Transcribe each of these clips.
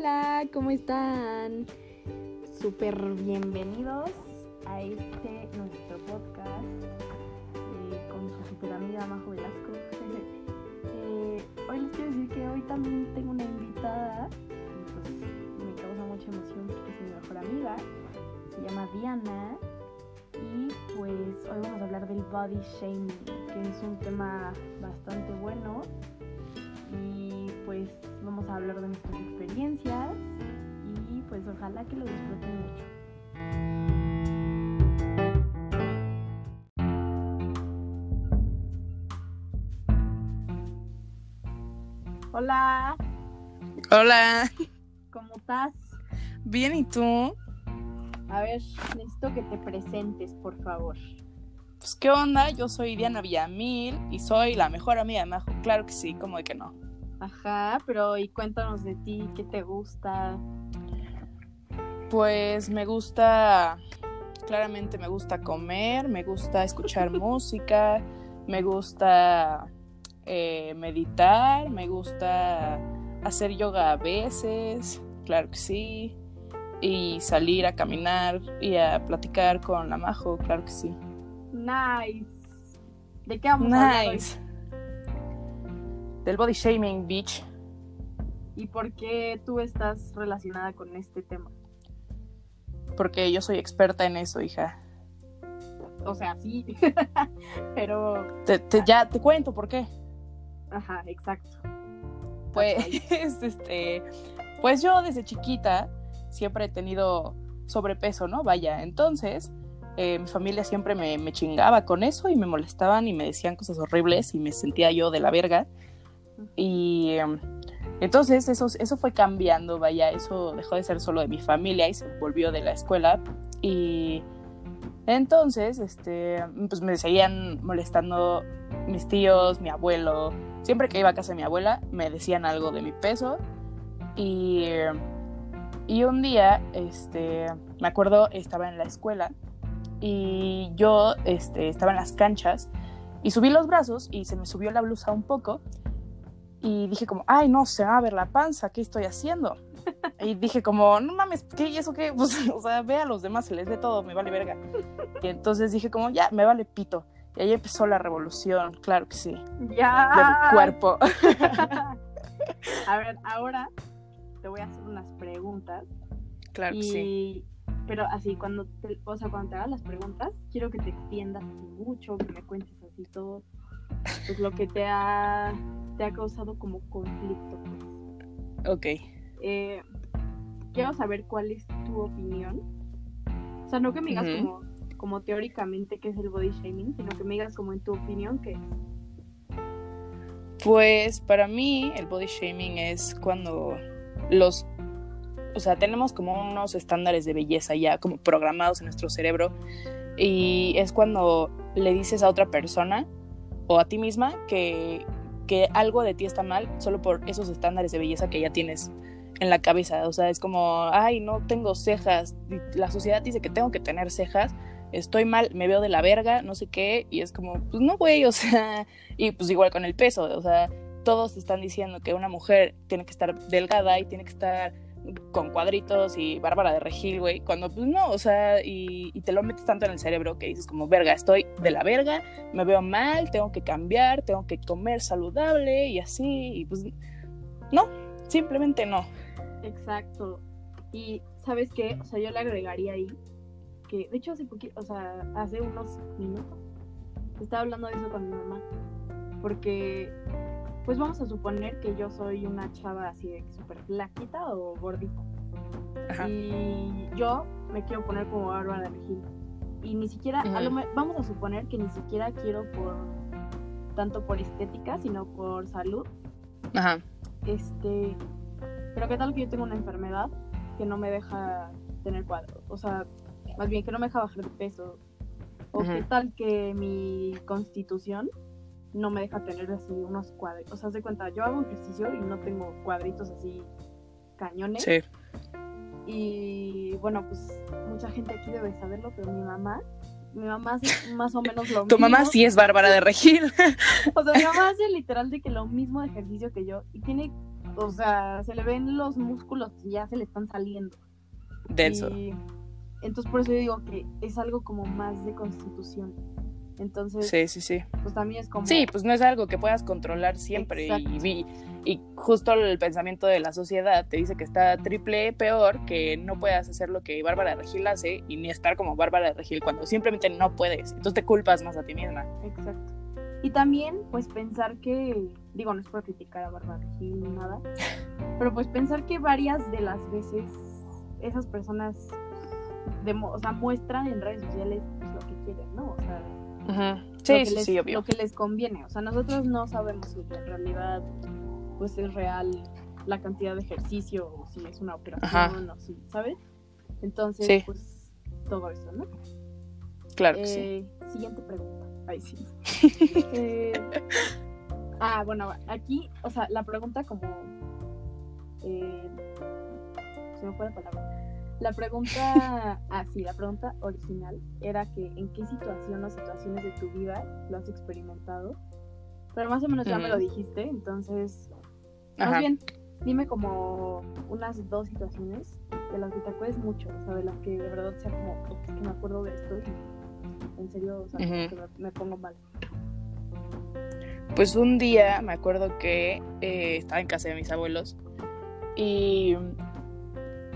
Hola, ¿cómo están? Súper bienvenidos a este nuestro podcast eh, con su super amiga Majo Velasco. Eh, hoy les quiero decir que hoy también tengo una invitada y pues me causa mucha emoción porque es mi mejor amiga. Se llama Diana y pues hoy vamos a hablar del body shaming, que es un tema bastante bueno pues vamos a hablar de nuestras experiencias y pues ojalá que lo disfruten mucho. Hola, Hola, ¿cómo estás? bien, ¿y tú? A ver, necesito que te presentes, por favor. Pues, ¿qué onda? Yo soy Diana Villamil y soy la mejor amiga de Majo. Claro que sí, como de que no. Ajá, pero y cuéntanos de ti, ¿qué te gusta? Pues me gusta, claramente me gusta comer, me gusta escuchar música, me gusta eh, meditar, me gusta hacer yoga a veces, claro que sí, y salir a caminar y a platicar con la Majo, claro que sí. Nice. ¿De qué vamos a hablar hoy? Del body shaming, bitch. ¿Y por qué tú estás relacionada con este tema? Porque yo soy experta en eso, hija. O sea, sí, pero... Te, te- ya te cuento por qué. Ajá, exacto. Pues, este, pues yo desde chiquita siempre he tenido sobrepeso, ¿no? Vaya, entonces eh, mi familia siempre me, me chingaba con eso y me molestaban y me decían cosas horribles y me sentía yo de la verga. Y em, entonces eso, eso fue cambiando, vaya, eso dejó de ser solo de mi familia y se volvió de la escuela. Y entonces, este, pues me seguían molestando mis tíos, mi abuelo. Siempre que iba a casa de mi abuela, me decían algo de mi peso. Y, y un día, este, me acuerdo, estaba en la escuela y yo este, estaba en las canchas y subí los brazos y se me subió la blusa un poco y dije como, ay no, se va a ver la panza, ¿qué estoy haciendo? Y dije como, no mames, ¿qué? ¿Y eso qué? Pues, o sea, ve a los demás, se les ve todo, me vale verga. Y entonces dije como, ya, me vale pito. Y ahí empezó la revolución, claro que sí, Ya. del cuerpo. A ver, ahora te voy a hacer unas preguntas. Claro que sí. Pero así, cuando te, o sea, cuando te hagas las preguntas, quiero que te extiendas mucho, que me cuentes así todo, pues lo que te ha, te ha causado como conflicto. pues. Ok. Eh, quiero saber cuál es tu opinión. O sea, no que me digas como, como teóricamente qué es el body shaming, sino que me digas como en tu opinión qué es. Pues para mí el body shaming es cuando los, o sea, tenemos como unos estándares de belleza ya como programados en nuestro cerebro y es cuando le dices a otra persona o a ti misma que, que algo de ti está mal solo por esos estándares de belleza que ya tienes en la cabeza. O sea, es como, ay, no tengo cejas. La sociedad dice que tengo que tener cejas. Estoy mal, me veo de la verga, no sé qué. Y es como, pues no, güey, o sea, y pues igual con el peso, o sea, todos están diciendo que una mujer tiene que estar delgada y tiene que estar con cuadritos y Bárbara de Regil, güey, cuando pues no, o sea, y, y te lo metes tanto en el cerebro que dices como, verga, estoy de la verga, me veo mal, tengo que cambiar, tengo que comer saludable y así, y pues no, simplemente no. Exacto. Y ¿sabes qué? O sea, yo le agregaría ahí que, de hecho, hace poquito, o sea, hace unos minutos, estaba hablando de eso con mi mamá. Porque, pues vamos a suponer que yo soy una chava así de súper flaquita o gordita. Ajá. Y yo me quiero poner como Bárbara de Regil. Y ni siquiera, a lo vamos a suponer que ni siquiera quiero por, tanto por estética, sino por salud. Ajá. Este, pero qué tal que yo tengo una enfermedad que no me deja tener cuadros, o sea, más bien que no me deja bajar de peso. O qué tal que mi constitución no me deja tener así unos cuadritos. O sea, haz de cuenta, yo hago ejercicio y no tengo cuadritos así cañones. Sí. Y bueno, pues mucha gente aquí debe saberlo, pero mi mamá, mi mamá hace más o menos lo Tu mismo. mamá sí es Bárbara de Regil. O sea, mi mamá hace literal de que lo mismo de ejercicio que yo y tiene o sea, se le ven los músculos, ya se le están saliendo. Denso. Y entonces por eso yo digo que es algo como más de constitución. Entonces, Sí, sí, sí. pues también es como... Sí, pues no es algo que puedas controlar siempre. Y, y, y justo el pensamiento de la sociedad te dice que está triple peor que no puedas hacer lo que Bárbara Regil hace y ni estar como Bárbara Regil cuando simplemente no puedes. Entonces te culpas más a ti misma. Exacto. Y también, pues pensar que, digo, no es por criticar a Bárbara Regil ni nada, pero pues pensar que varias de las veces esas personas, demo- o sea, muestran en redes sociales pues, lo que quieren, ¿no? O sea, Sí, lo que sí, les, sí, obvio. Lo que les conviene. O sea, nosotros no sabemos si en realidad, pues es real la cantidad de ejercicio, o si es una operación, o si, ¿sabes? Entonces, Sí. pues, todo eso, ¿no? Claro que sí. Eh, Siguiente pregunta. Ay, sí. Eh, ah, bueno, aquí, o sea, la pregunta como... eh, se me fue la palabra. La pregunta, ah, sí, la pregunta original era que en qué situación o situaciones de tu vida lo has experimentado. Pero más o menos ya me lo dijiste, entonces, más Ajá. bien, dime como unas dos situaciones de las que te acuerdes mucho, o sea, de las que de verdad sea como, "Oh, es que me acuerdo de esto y en serio, o sea, como Ujú. que me, me pongo mal. Pues un día me acuerdo que eh, estaba en casa de mis abuelos y,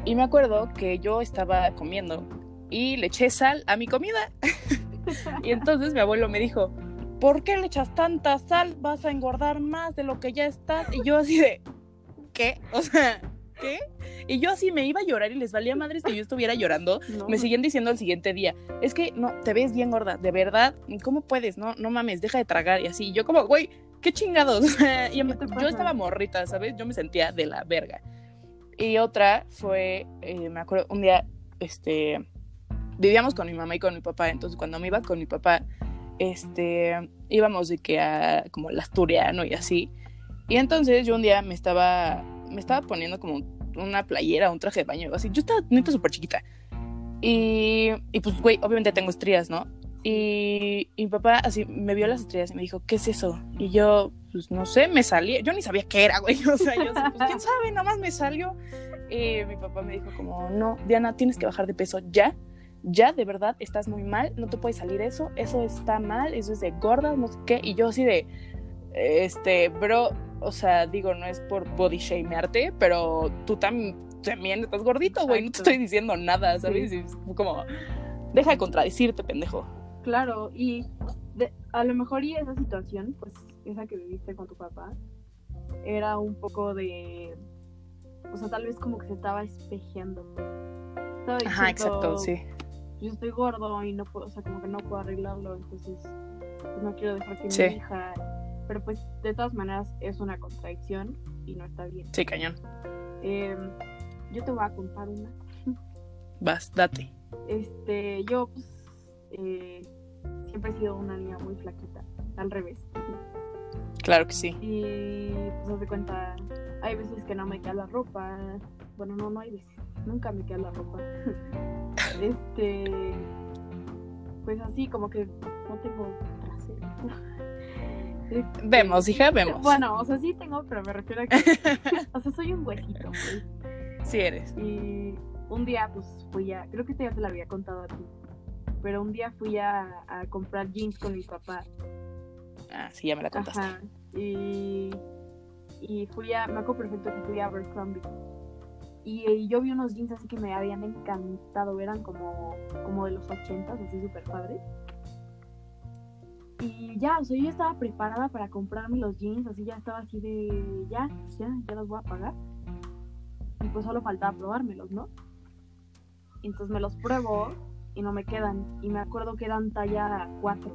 y me acuerdo que yo estaba comiendo y le eché sal a mi comida. y entonces mi abuelo me dijo, ¿por qué le echas tanta sal? Vas a engordar más de lo que ya estás. Y yo así de, ¿qué? O sea, ¿qué? Y yo así me iba a llorar y les valía madres que yo estuviera llorando. No, Me seguían diciendo al siguiente día, es que no, te ves bien gorda, de verdad, ¿cómo puedes? No, no mames, deja de tragar y así. Y yo como, güey, qué chingados. Y yo estaba morrita, ¿sabes? Yo me sentía de la verga. Y otra fue, eh, me acuerdo, un día, este, vivíamos con mi mamá y con mi papá, entonces cuando me iba con mi papá, este, íbamos de que a como el asturiano y así. Y entonces yo un día me estaba, me estaba poniendo como una playera, un traje de baño, así. Yo estaba neta súper chiquita. Y, y pues, güey, obviamente tengo estrías, ¿no? Y, y mi papá así me vio las estrías y me dijo, ¿qué es eso? Y yo, pues no sé, me salí. Yo ni sabía qué era, güey. O sea, yo, pues quién sabe, nada más me salió. Y mi papá me dijo, como, no, Diana, tienes que bajar de peso ya. Ya, de verdad, estás muy mal, no te puede salir eso, eso está mal, eso es de gorda, no sé qué. Y yo así de, este, bro, o sea, digo, no es por body shamearte, pero tú tam- también estás gordito, güey, no te estoy diciendo nada, ¿sabes? Y es como, deja de contradecirte, pendejo. Claro, y de- a lo mejor y esa situación, pues esa que viviste con tu papá, era un poco de, o sea, tal vez como que se estaba espejeando. Estaba Ajá, diciendo, exacto, sí. Yo estoy gordo y no puedo, o sea, como que no puedo arreglarlo, entonces pues, no quiero dejar que Sí. mi hija, pero pues de todas maneras es una contradicción y no está bien. Sí, cañón. Em, yo te voy a contar una. Vas, date. Este, yo pues eh, siempre he sido una niña muy flaquita, al revés. Claro que sí. Y pues haz de cuenta, hay veces que no me queda la ropa. Bueno, no, no hay veces. Nunca me queda la ropa. este, pues así como que no tengo trasero. Este, Vemos, hija, vemos. Bueno, o sea, sí tengo, pero me refiero a que, o sea, soy un huesito, pues. Sí eres. Y un día, pues fui a. Creo que esta ya te la había contado a ti. Pero un día fui a, a comprar jeans con mi papá. Ah, sí, ya me la contaste. Ajá. Y, y fui a. Me acuerdo perfecto que fui a Abercrombie. Y, y yo vi unos jeans así que me habían encantado. Eran como, como de los ochentas, así súper padres. Y ya, o sea, yo estaba preparada para comprarme los jeans, así ya estaba así de, ya, ya, ya los voy a pagar. Y pues solo faltaba probármelos, ¿no? Entonces me los pruebo y no me quedan. Y me acuerdo que eran talla 4.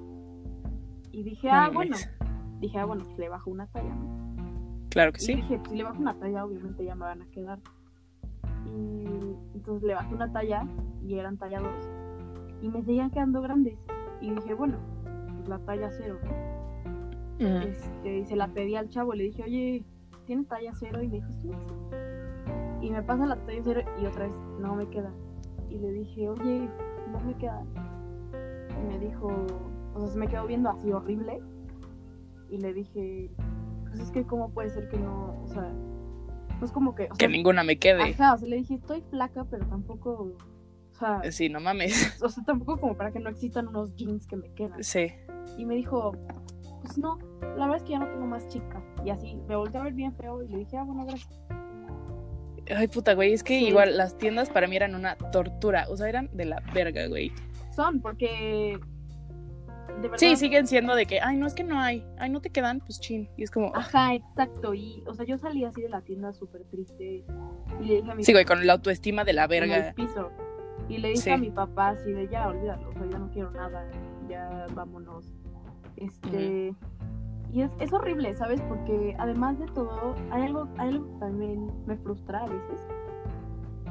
Y dije, ah, bueno. Dije, ah, bueno, pues le bajo una talla, ¿no? Claro que Y sí. dije, pues si le bajo una talla, obviamente ya me van a quedar. Y entonces le bajé una talla y eran talla 2. Y me seguían quedando grandes. Y dije, bueno, pues la talla 0. Ujú. Este, y se la pedí al chavo, le dije, oye, ¿tiene talla 0? Y me dijo, sí, sí. Y me pasa la talla 0 y otra vez, no me queda. Y le dije, oye, no me queda. Y me dijo, o sea, se me quedó viendo así horrible. Y le dije, pues es que cómo puede ser que no, o sea, pues como que... O que sea, ninguna me quede. Ajá, o sea, le dije, estoy flaca, pero tampoco... O sea, Sí, no mames. o sea, tampoco como para que no existan unos jeans que me quedan. Sí. Y me dijo, pues no, la verdad es que ya no tengo más chica. Y así, me volteé a ver bien feo y le dije, ah, bueno, gracias. Ay, puta, güey, es que Sí. igual las tiendas para mí eran una tortura. O sea, eran de la verga, güey. Son, porque... De verdad, Sí, siguen siendo de que, ay, no, es que no hay. Ay, no te quedan, pues chin. Y es como, Ajá, exacto. Y, o sea, yo salí así de la tienda súper triste. Y le dije a mi sí, güey, con la autoestima de la en el verga. piso. Y le dije Sí. a mi papá así de ya, olvídalo, o sea, ya no quiero nada, ya vámonos. Este. Y es, es horrible, ¿sabes? Porque además de todo, hay algo, hay algo que también me frustra a veces.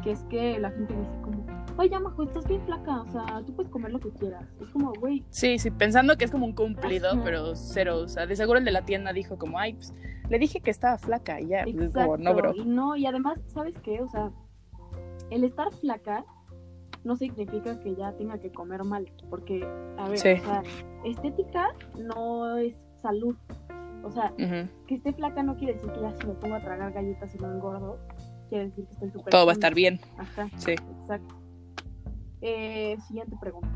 Que es que la gente me dice como, oye, Majo, estás bien flaca, o sea, tú puedes comer lo que quieras. Es como, güey, Sí, sí, pensando que es como un cumplido, Ajá. pero cero. O sea, de seguro el de la tienda dijo como, ay, pues le dije que estaba flaca y ya. Pues, es Exacto. como, no, bro. Y no, y además, ¿sabes qué? O sea, el estar flaca no significa que ya tenga que comer mal. Porque, a ver, Sí. o sea, estética no es salud. O sea, que esté flaca no quiere decir que ya si me pongo a tragar galletas y no engordo, quiere decir que estoy súper. Todo va a estar bien. Ajá, Sí, exacto. Eh, siguiente pregunta.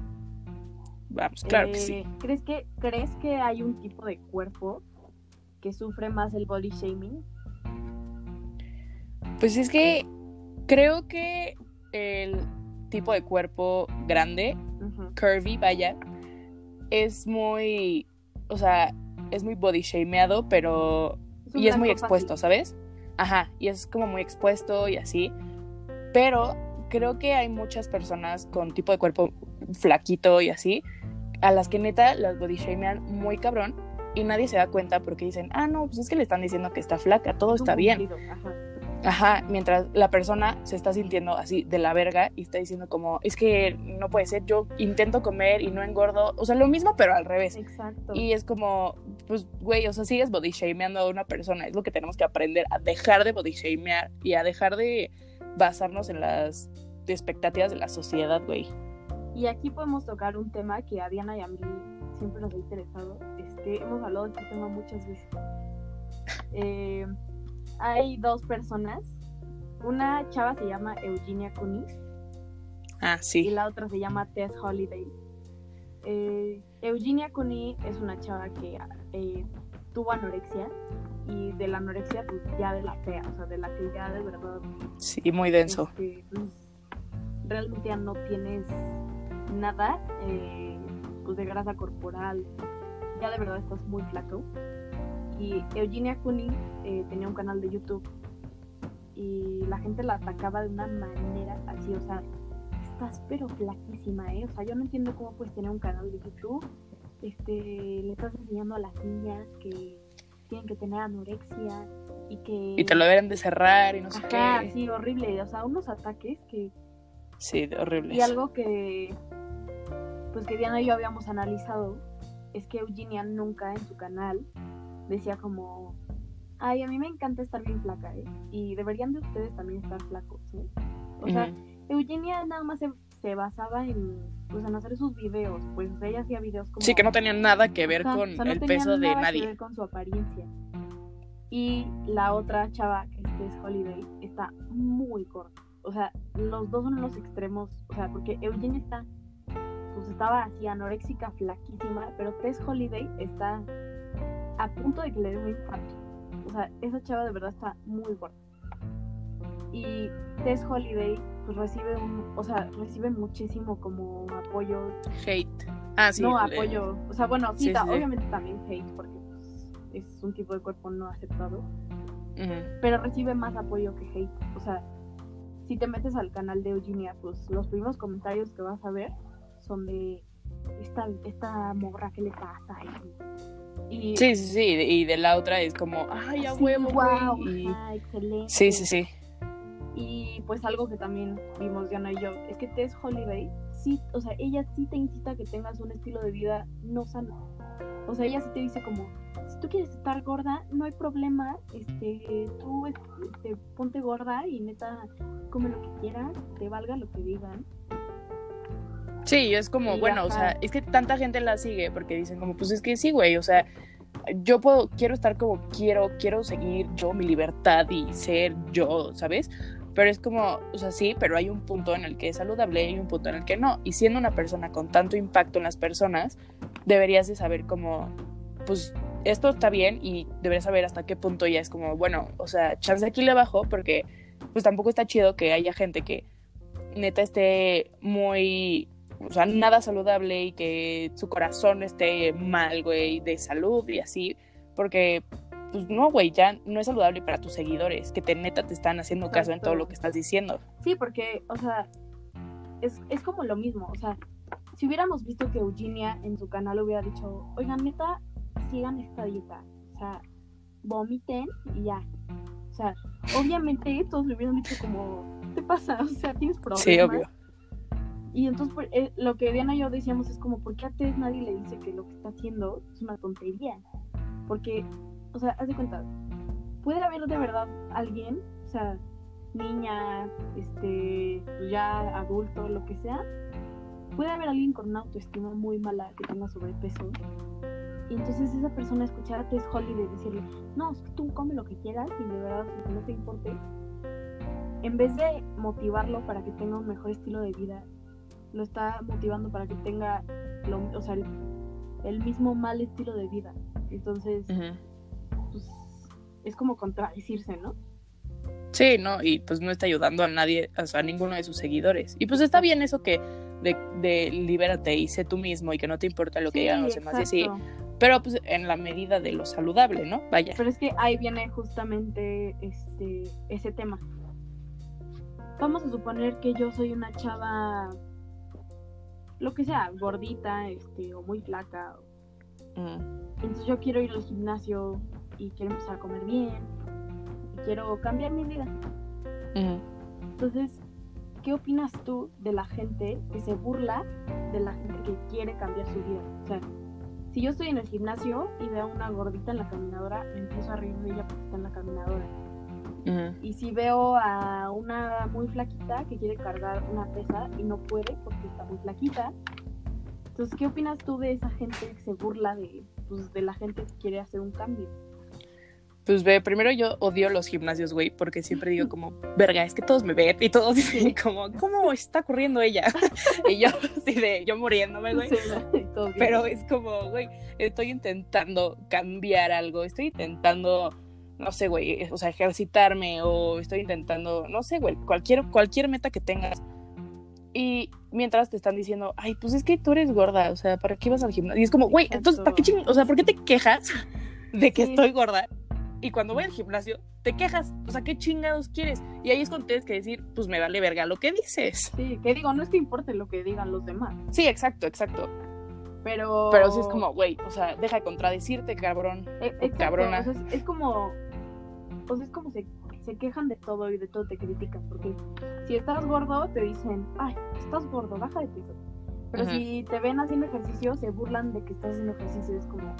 vamos, claro que Eh, sí. ¿crees que, ¿Crees que hay un tipo de cuerpo que sufre más el body shaming? Pues es que creo que el tipo de cuerpo grande, curvy, vaya, es muy, o sea, es muy body shameado, pero un y es muy expuesto, fácil. ¿sabes? Ajá, y es como muy expuesto y así. Pero creo que hay muchas personas con tipo de cuerpo flaquito y así, a las que neta las body shamean muy cabrón y nadie se da cuenta porque dicen, ah, no, pues es que le están diciendo que está flaca, todo Es está bien. ajá. Ajá, mientras la persona se está sintiendo así de la verga y está diciendo como, es que no puede ser, yo intento comer y no engordo, o sea, lo mismo pero al revés. Exacto. Y es como, pues, güey, o sea, sigues body shameando a una persona. Es lo que tenemos que aprender, a dejar de body shamear y a dejar de basarnos en las expectativas de la sociedad, güey. Y aquí podemos tocar un tema que a Diana y a mí siempre nos ha interesado. Este, hemos hablado de este tema muchas veces. Eh, hay dos personas. Una chava se llama Eugenia Kunis Ah, y sí. la otra se llama Tess Holiday. Eh, Eugenia Cuny es una chava que eh, tuvo anorexia y de la anorexia pues ya de la fea, o sea, de la que ya de verdad Sí, muy denso. este, pues, realmente ya no tienes nada eh, pues de grasa corporal, ya de verdad estás muy flaco. Y Eugenia Cuny eh, tenía un canal de YouTube y la gente la atacaba de una manera así, o sea, estás pero flaquísima, ¿eh? O sea, yo no entiendo cómo puedes tener un canal de YouTube, este, le estás enseñando a las niñas que tienen que tener anorexia y que... Y te lo deberían de cerrar y no sé qué. sí, horrible, o sea, unos ataques que... Sí, horribles. Y algo que, pues que Diana y yo habíamos analizado es que Eugenia nunca en su canal decía como, ay, a mí me encanta estar bien flaca, ¿eh? Y deberían de ustedes también estar flacos, ¿eh? O sea. Eugenia nada más se, se basaba en, pues, en hacer sus videos, pues o sea, ella hacía videos como... Sí, que no tenían nada que ver Ajá, con o sea, no el peso de nada que nadie. ver con su apariencia. Y la otra chava, que es Holiday, está muy corta. O sea, los dos son los extremos. O sea, porque Eugenia está, pues estaba así anoréxica, flaquísima, pero Tess Holiday está a punto de que le dé un infarto. O sea, esa chava de verdad está muy gorda. Y Tess Holiday, pues recibe un, o sea, recibe muchísimo como apoyo Hate. Ah, sí. no eh, apoyo. O sea, bueno, sí, sí, ta- sí. obviamente también hate porque pues, es un tipo de cuerpo no aceptado, ujú. pero recibe más apoyo que hate. O sea, si te metes al canal de Eugenia, pues los primeros comentarios que vas a ver son de esta, esta morra, ¿qué le pasa? Y, y Sí, sí, sí. Y de la otra es como, ay, a sí, huevo. Y- ajá, excelente. Sí, sí, sí. Y pues algo que también vimos Diana y yo, es que Tess Holiday, sí, o sea, ella sí te incita a que tengas un estilo de vida no sano. O sea, ella sí te dice como, si tú quieres estar gorda, no hay problema, este, tú este, ponte gorda y neta, come lo que quieras, te valga lo que digan. Sí, es como, Y bueno, o sea, es que tanta gente la sigue porque dicen como, pues es que sí, güey, o sea, yo puedo, quiero estar como quiero, quiero seguir yo mi libertad y ser yo, ¿sabes? Pero es como, o sea, sí, pero hay un punto en el que es saludable y un punto en el que no. Y siendo una persona con tanto impacto en las personas, deberías de saber cómo, pues, esto está bien y deberías saber hasta qué punto ya es como, bueno, o sea, chance aquí le bajo porque, pues, tampoco está chido que haya gente que neta esté muy, o sea, nada saludable y que su corazón esté mal, güey, de salud y así, porque pues no, güey, ya no es saludable para tus seguidores, que te neta te están haciendo caso en todo lo que estás diciendo. Sí, porque, o sea, es, es como lo mismo, o sea, si hubiéramos visto que Eugenia en su canal hubiera dicho, oigan, neta, sigan esta dieta, o sea, vomiten y ya. O sea, obviamente todos le hubieran dicho como, ¿qué te pasa? O sea, tienes problemas. Sí, obvio. Y entonces pues, eh, lo que Diana y yo decíamos es como, ¿por qué a Tess nadie le dice que lo que está haciendo es una tontería? Porque o sea, haz de cuenta, puede haber de verdad alguien, o sea, niña, este, ya adulto, lo que sea, puede haber alguien con una autoestima muy mala que tenga sobrepeso. Y entonces esa persona escuchar a Tess Holiday decirle, no, es que tú come lo que quieras y de verdad no te importe. En vez de motivarlo para que tenga un mejor estilo de vida, lo está motivando para que tenga lo, o sea, el, mismo mal estilo de vida. Entonces, pues es como contradecirse, ¿no? Sí, no, y pues no está ayudando a nadie, o sea, a ninguno de sus seguidores. Y pues está bien eso que de, de libérate y sé tú mismo y que no te importa lo que digan los demás y así. Pero pues en la medida de lo saludable, ¿no? Vaya. Pero es que ahí viene justamente este ese tema. Vamos a suponer que yo soy una chava lo que sea, gordita, este, o muy flaca. Entonces yo quiero ir al gimnasio y quiero empezar a comer bien y quiero cambiar mi vida. Entonces, ¿qué opinas tú de la gente que se burla de la gente que quiere cambiar su vida? O sea, si yo estoy en el gimnasio y veo a una gordita en la caminadora, me empiezo a reír de ella porque está en la caminadora. Y si veo a una muy flaquita que quiere cargar una pesa y no puede porque está muy flaquita, entonces, ¿qué opinas tú de esa gente que se burla de, pues, de la gente que quiere hacer un cambio? Pues ve, primero yo odio los gimnasios, güey, porque siempre digo como, verga, es que todos me ven y todos dicen como, ¿cómo está corriendo ella? y yo así de, yo muriéndome, güey. Pero es como, güey, estoy intentando cambiar algo, estoy intentando, no sé, güey, o sea, ejercitarme o estoy intentando, no sé, güey, cualquier, cualquier meta que tengas. Y mientras te están diciendo, ay, pues es que tú eres gorda, o sea, ¿para qué vas al gimnasio? Y es como, güey, entonces, ¿para qué ching O sea, ¿por qué te quejas de que estoy gorda? Y cuando voy al gimnasio, te quejas. O sea, ¿qué chingados quieres? Y ahí es cuando tienes que decir, pues me vale verga lo que dices. Sí, que digo, no es que importe lo que digan los demás. Sí, exacto, exacto. Pero. Pero sí es como, güey, o sea, deja de contradecirte, cabrón. E, cabrona. es, como. Sea, es como se, se quejan de todo y de todo te critican. Porque si estás gordo, te dicen, ay, estás gordo, baja de peso. Pero si te ven haciendo ejercicio, se burlan de que estás haciendo ejercicio. Es como,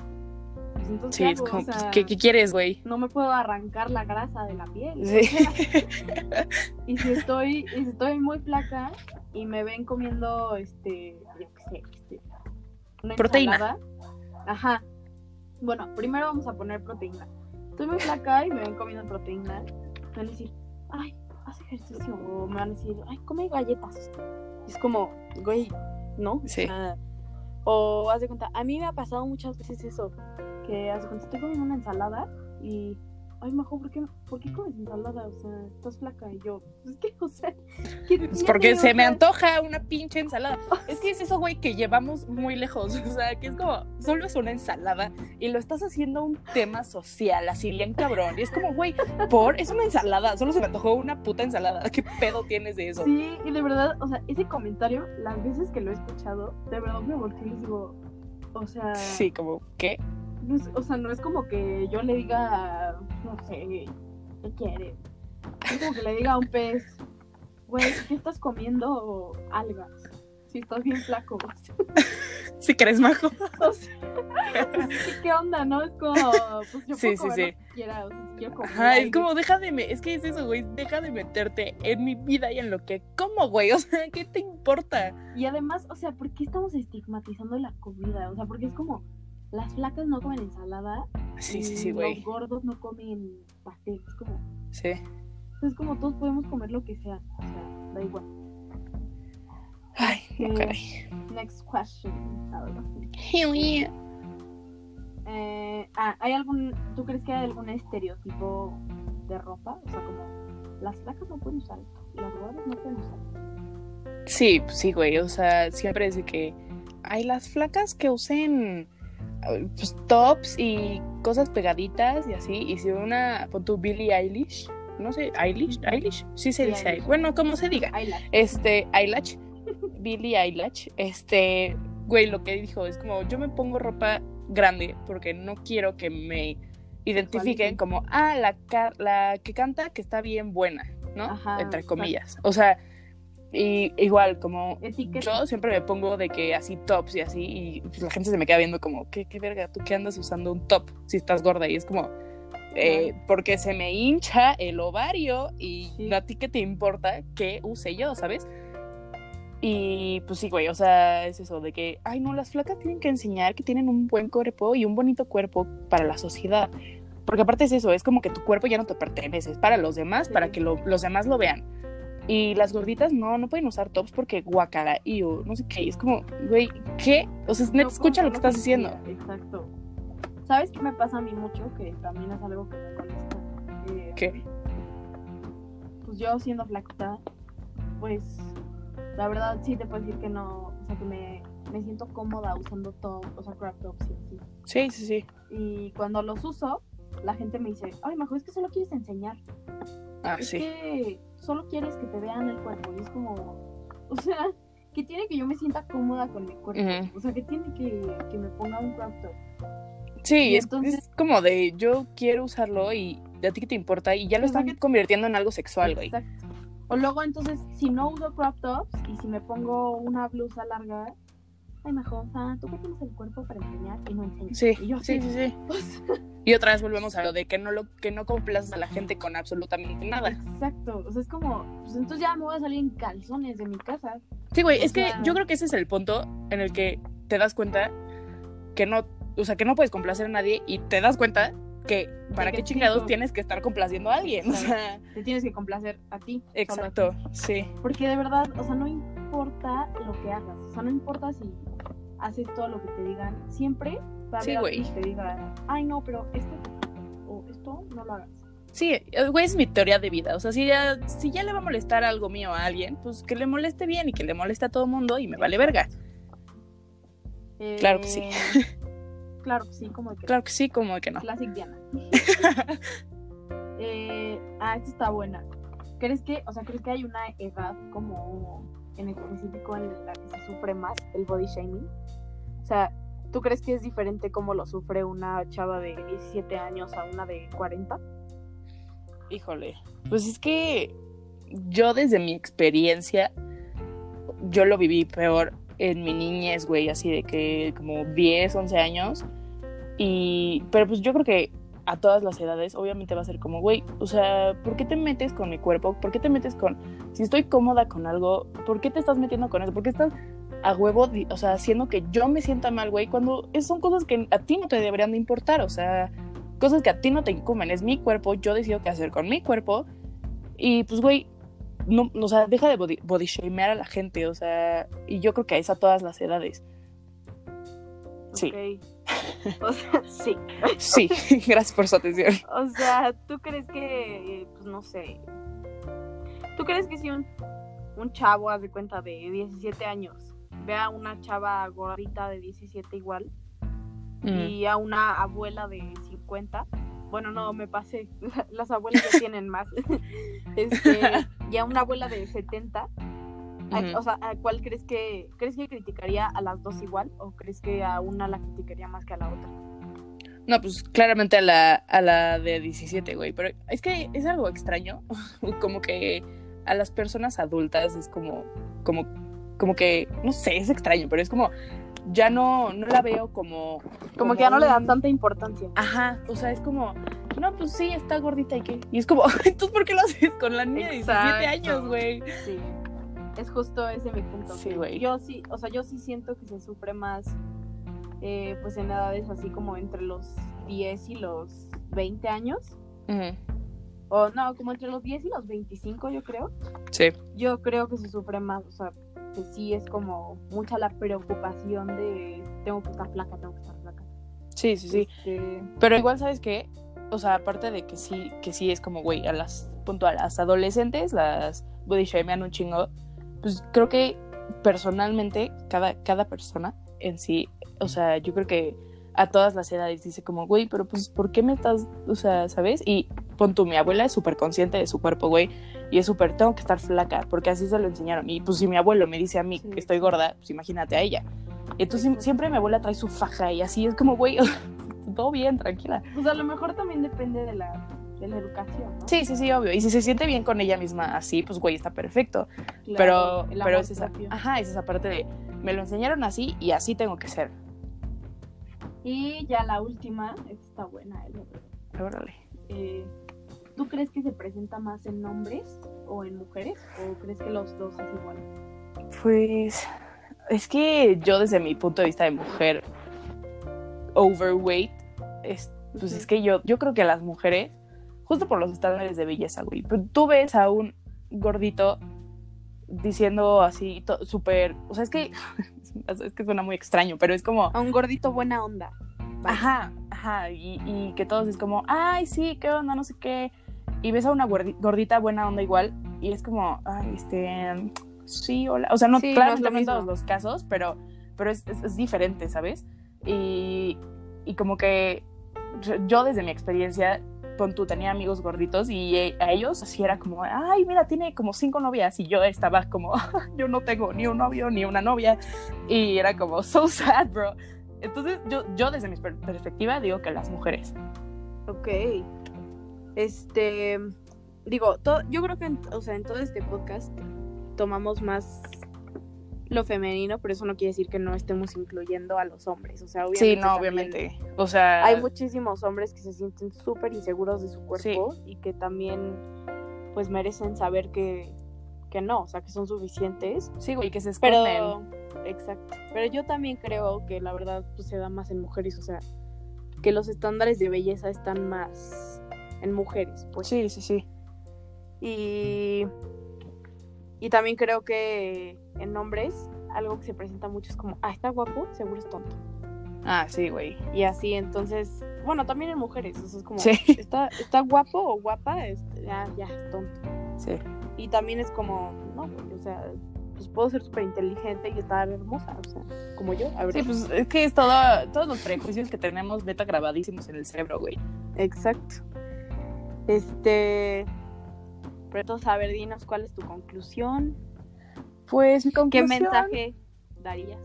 pues, sí, es como, ¿qué, quieres, güey? No me puedo arrancar la grasa de la piel. Sí. y si estoy, y si estoy muy flaca y me ven comiendo, este, yo qué sé, este, una proteína. ajá. Bueno, primero vamos a poner proteína. Estoy muy flaca y me ven comiendo proteína. Me van a decir, ay, haz ejercicio. O me van a decir, ay, come galletas. es como, güey, ¿no? Sí. O, haz de cuenta, a mí me ha pasado muchas veces eso que hace cuando estoy comiendo una ensalada y ay, Majo, ¿por qué, ¿por qué comes ensalada? O sea, estás flaca. Y yo, pues, es que, o sea, es porque se me antoja una pinche ensalada. es que es eso, güey, que llevamos muy lejos. O sea, que es como, solo es una ensalada y lo estás haciendo un tema social, así bien cabrón. Y es como, güey, por, es una ensalada, solo se me antojó una puta ensalada. ¿Qué pedo tienes de eso? Sí, y de verdad, o sea, ese comentario, las veces que lo he escuchado, de verdad me volteé y digo, o sea. Sí, como, ¿qué? O sea, no es como que yo le diga, no sé, ¿qué quiere? Es como que le diga a un pez, güey, ¿qué estás comiendo? Algas. Si estás bien flaco. Si crees majo. O sea, ¿qué onda, no? Es como, pues yo puedo comer Lo que quiera, o sea, si quiero comer Ajá, es como, deja de, me... es que es eso, güey, deja de meterte en mi vida y en lo que como, güey, o sea, ¿qué te importa? Y además, o sea, ¿por qué estamos estigmatizando la comida? O sea, porque es como, las flacas no comen ensalada. Sí, sí, sí, güey. Los gordos no comen pastel. Es como, Sí. es como todos podemos comer lo que sea. O sea, da igual. Ay, no, Eh, caray. Next question. Hell yeah. Eh, ah, ¿hay algún, ¿Tú crees que hay algún estereotipo de ropa? O sea, como las flacas no pueden usar esto, las gordas no pueden usar esto. Sí, pues sí, güey. O sea, siempre es de que hay las flacas que usen eh, pues, tops y cosas pegaditas y así. Y si una, pon tu Billie Eilish, no sé, Eilish, Eilish, sí se Sí, dice. Eilish. Bueno, como se diga. Eyelash. Este, Eyelash, Billie Eyelash, este, güey, lo que dijo es como, yo me pongo ropa grande porque no quiero que me identifiquen como, ah, la, la que canta que está bien buena, ¿no? Ajá, Entre comillas. O sea, y igual, como Etiqueta. yo siempre me pongo de que así tops y así, y pues, la gente se me queda viendo como, ¿qué, qué verga? ¿Tú qué andas usando un top si estás gorda? Y es como, eh, porque se me hincha el ovario y Sí. a ti qué te importa que use yo, ¿sabes? Y pues sí, güey, o sea, es eso de que, ay, no, las flacas tienen que enseñar que tienen un buen cuerpo y un bonito cuerpo para la sociedad. Porque aparte es eso, es como que tu cuerpo ya no te pertenece, es para los demás, Sí. para que lo- los demás lo vean. Y las gorditas no, no pueden usar tops porque guacala y no sé qué. Es como, güey, ¿qué? O sea, No, escucha lo que estás diciendo. Exacto. ¿Sabes qué me pasa a mí mucho? Que también es algo que me molesta. Eh, ¿Qué? Pues yo siendo flaquita, pues la verdad sí te puedo decir que no, o sea que me, me siento cómoda usando top, o sea crop tops y así. Sí, sí, sí. Y cuando los uso, la gente me dice, ay, mejor es que solo quieres enseñar. Ah, es sí. que solo quieres que te vean el cuerpo. Y es como, o sea, que tiene que yo me sienta cómoda con mi cuerpo. Ujú. O sea, que tiene que, que me ponga un top. Sí, es, entonces- es como de yo quiero usarlo y a ti qué te importa y ya lo están que- convirtiendo en algo sexual, güey. Exacto. O luego entonces, si no uso crop tops y si me pongo una blusa larga, ay, mejor, o sea, tú que tienes el cuerpo para enseñar y no enseñas. Sí, Y yo sí, sí, sí. pues, Y otra vez volvemos a lo de que no lo que no complaces a la gente con absolutamente nada. Exacto. O sea, es como, pues entonces ya me voy a salir en calzones de mi casa. Sí, güey, O es que yo creo que ese es el punto en el que te das cuenta que no, o sea, que no puedes complacer a nadie y te das cuenta que para qué chingados tienes que estar complaciendo a alguien, o sea, Te tienes que complacer a ti. solo a ti. exacto, sí. Porque de verdad, o sea, no importa lo que hagas. O sea, no importa si haces todo lo que te digan. Siempre va a Sí, haber güey. alguien que te diga, ay, no, pero esto te falta", o esto no lo hagas. Sí, eh, güey, es mi teoría de vida. O sea, si ya, si ya le va a molestar algo mío a alguien, pues que le moleste bien y que le moleste a todo mundo y me vale verga. Claro que sí. Eh, Claro que sí, como que Claro que sí, como que no. Classic Diana. eh, ah, esta está buena. ¿Crees que, o sea, crees que hay una edad como en específico en la que se sufre más el body shaming? O sea, ¿tú crees que es diferente cómo lo sufre una chava de 17 años a una de 40? Híjole. Pues es que yo desde mi experiencia, yo lo viví peor en mi niñez, güey, así de que como 10, 11 años. Y, pero pues yo creo que a todas las edades, obviamente va a ser como, güey, o sea, ¿por qué te metes con mi cuerpo? ¿Por qué te metes con, si estoy cómoda con algo, ¿por qué te estás metiendo con eso? ¿Por qué estás a huevo, o sea, haciendo que yo me sienta mal, güey, cuando son cosas que a ti no te deberían de importar, o sea, cosas que a ti no te incumben, es mi cuerpo, yo decido qué hacer con mi cuerpo y pues, güey, no, o sea, deja de body, body shamear a la gente, o sea, y yo creo que es a todas las edades. Sí. Ok. O sea, sí. Sí, gracias por su atención. O sea, ¿tú crees que, pues no sé, ¿tú crees que si un, un chavo, haz de cuenta, de 17 años, ve a una chava gordita de 17 igual Mm. y a una abuela de 50, bueno, no, me pasé, las abuelas ya tienen más, este, y a una abuela de 70, ¿a- Ujú. o sea, ¿a cuál crees que, crees que criticaría a las dos igual o crees que a una la criticaría más que a la otra? No, pues claramente a la, a la de 17, güey. Pero es que es algo extraño. como que a las personas adultas es como, como, como que, no sé, es extraño, pero es como, ya no, no la veo como... Como que ya no le dan tanta importancia. Ajá, o sea, es como, no, pues sí, está gordita y qué. Y es como, entonces, ¿por qué lo haces con la niña de 17 Exacto. años, güey? Sí, es justo ese mi punto. Sí, güey. Yo sí, o sea, yo sí siento que se sufre más eh, pues en edades así como entre los 10 y los 20 años. O no, como entre los 10 y los 25 yo creo. Sí. Yo creo que se sufre más, o sea, que sí es como mucha la preocupación de tengo que estar flaca, tengo que estar flaca. Sí, sí, sí. Este, Pero igual, ¿sabes qué? O sea, aparte de que sí, que sí es como, güey, a las, punto, a las adolescentes, las body shamean un chingo, pues creo que personalmente, cada, cada persona en sí, o sea, yo creo que a todas las edades dice como, güey, pero pues, ¿por qué me estás, o sea, ¿sabes? Y pon tú, mi abuela es súper consciente de su cuerpo, güey, y es súper, tengo que estar flaca, porque así se lo enseñaron. Y pues si mi abuelo me dice a mí Sí. que estoy gorda, pues imagínate a ella. Entonces sie- siempre mi abuela trae su faja y así es como, güey, todo bien, tranquila. pues a lo mejor también depende de la, de la educación, ¿no? Sí, sí, sí, obvio. Y si se siente bien con ella misma así, pues güey, está perfecto. Claro, pero el pero es esa, ajá, es esa parte de me lo enseñaron así y así tengo que ser. Y ya la última, esta está buena, eh. Órale. Eh, ¿Tú crees que se presenta más en hombres o en mujeres? ¿O crees que los dos es igual? Pues es que yo desde mi punto de vista de mujer overweight, es, pues Ujú. es que yo, yo creo que las mujeres, justo por los estándares de belleza, güey, pues, tú ves a un gordito diciendo así, súper, o sea, es que, es que suena muy extraño, pero es como, A un gordito buena onda. Ajá, ajá, y, y que todos es como, ay, sí, qué onda, no sé qué. Y ves a una gordi- gordita buena onda igual, y es como, ay, este, sí, hola. O sea, no, Sí, no claro, es lo no en mismo. todos los casos, pero, pero es, es- es diferente, ¿sabes? Y, y como que yo desde mi experiencia, con tú tenía amigos gorditos y eh, a ellos así era como, ay, mira, tiene como cinco novias y yo estaba como, yo no tengo ni un novio ni una novia y era como, so sad, bro. Entonces yo, yo desde mi per- perspectiva digo que las mujeres. Ok. Este. Digo, to- yo creo que en, o sea, en todo este podcast tomamos más lo femenino, pero eso no quiere decir que no estemos incluyendo a los hombres. O sea, obviamente. sí, no, obviamente. O sea, Hay muchísimos hombres que se sienten súper inseguros de su cuerpo y que también, pues, merecen saber que, que no, o sea, que son suficientes. sí, güey, que se esconden. Pero, exacto. Pero yo también creo que la verdad pues, se da más en mujeres, o sea, que los estándares de belleza están más en mujeres, pues. Sí, sí, sí. Y, y también creo que en hombres algo que se presenta mucho es como, ah, está guapo, seguro es tonto. Ah, sí, güey. Y así, entonces, bueno, también en mujeres, o sea, es como, Sí. está, está guapo o guapa, este, ya, ya, es tonto. Sí. Y también es como, no, güey, o sea, pues puedo ser súper inteligente y estar hermosa, o sea, como yo, a ver. Sí, pues es que es todo, todos los prejuicios que tenemos beta grabadísimos en el cerebro, güey. Exacto. Este. Entonces, a ver, dinos cuál es tu conclusión. Pues mi ¿Qué conclusión... mensaje darías?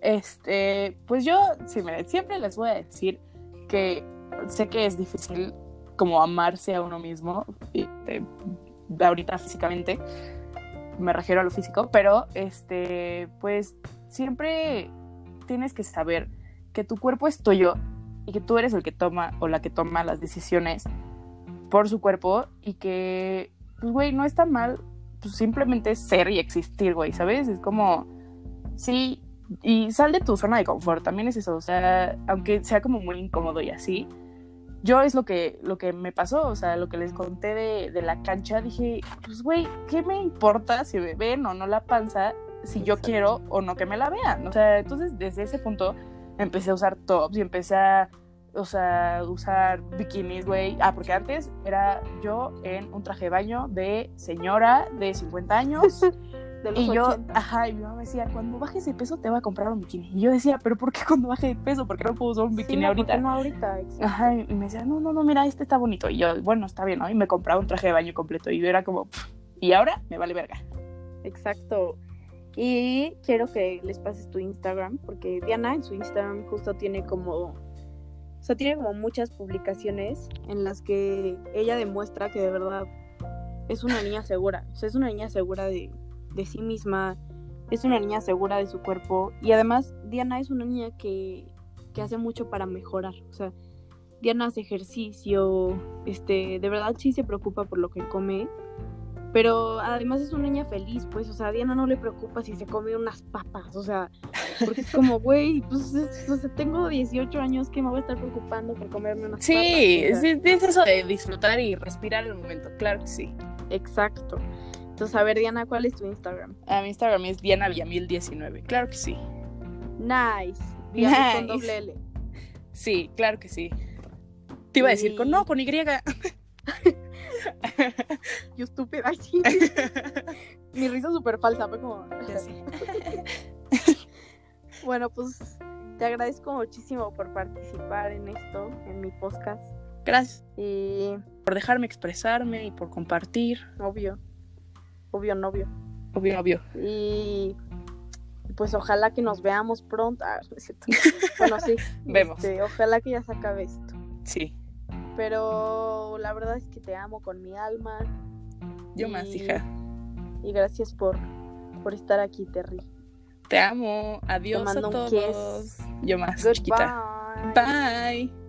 Este, pues yo sí, miren, siempre les voy a decir que sé que es difícil como amarse a uno mismo, este, ahorita físicamente, me refiero a lo físico, pero este, pues siempre tienes que saber que tu cuerpo es tuyo y que tú eres el que toma o la que toma las decisiones por su cuerpo y que, pues, güey, no está mal, pues simplemente ser y existir, güey, ¿sabes? Es como, sí, y sal de tu zona de confort, también es eso, o sea, aunque sea como muy incómodo y así, yo es lo que, lo que me pasó, o sea, lo que les conté de, de la cancha, dije, pues güey, ¿qué me importa si me ven o no la panza, si yo quiero o no que me la vean? O sea, entonces desde ese punto empecé a usar tops y empecé a, o sea, usar bikinis, güey. Ah, porque antes era yo en un traje de baño de señora de 50 años. De los Y yo, 80. ajá, y mi mamá me decía, cuando bajes de peso te voy a comprar un bikini. Y yo decía, pero ¿por qué cuando baje de peso? Porque no puedo usar un Sí, bikini no, ¿por qué ahorita. no ahorita, exacto. Ajá, y me decía, no, no, no, mira, este está bonito. Y yo, bueno, está bien, ¿no? Y me compraba un traje de baño completo. Y yo era como, "Pff, y ahora me vale verga. Exacto. Y quiero que les pases tu Instagram, porque Diana en su Instagram justo tiene como, sea, tiene como muchas publicaciones en las que ella demuestra que de verdad es una niña segura. O sea, es una niña segura de, de sí misma, es una niña segura de su cuerpo. Y además, Diana es una niña que, que hace mucho para mejorar. O sea, Diana hace ejercicio, este, de verdad sí se preocupa por lo que come Pero además es una niña feliz, pues, o sea, a Diana no le preocupa si se come unas papas, o sea, porque es como, güey, pues, es- o sea, tengo 18 años que me voy a estar preocupando por comerme unas Sí, papas. o sea, sí, es eso de disfrutar y respirar el momento, claro que sí. Exacto. Entonces, a ver, Diana, ¿cuál es tu Instagram? A mi Instagram es Diana Villamil 19, claro que sí. Nice. Diana con doble L. Sí, claro que sí. Te iba a decir con no, con Y. Yo estúpida. Ay, sí. Mi risa súper falsa, fue como... Bueno, pues te agradezco muchísimo por participar en esto, en mi podcast. Gracias Y por dejarme expresarme y por compartir. obvio, obvio, novio. Obvio, obvio. Y pues ojalá que nos veamos pronto. Ah, no es cierto. Bueno, sí. Vemos. este, ojalá que ya se acabe esto. Sí, Pero la verdad es que te amo con mi alma. yo más, hija. Y gracias por, por estar aquí, Terry. Te amo. Adiós mando a un todos. Yo más, chiquita. Bye.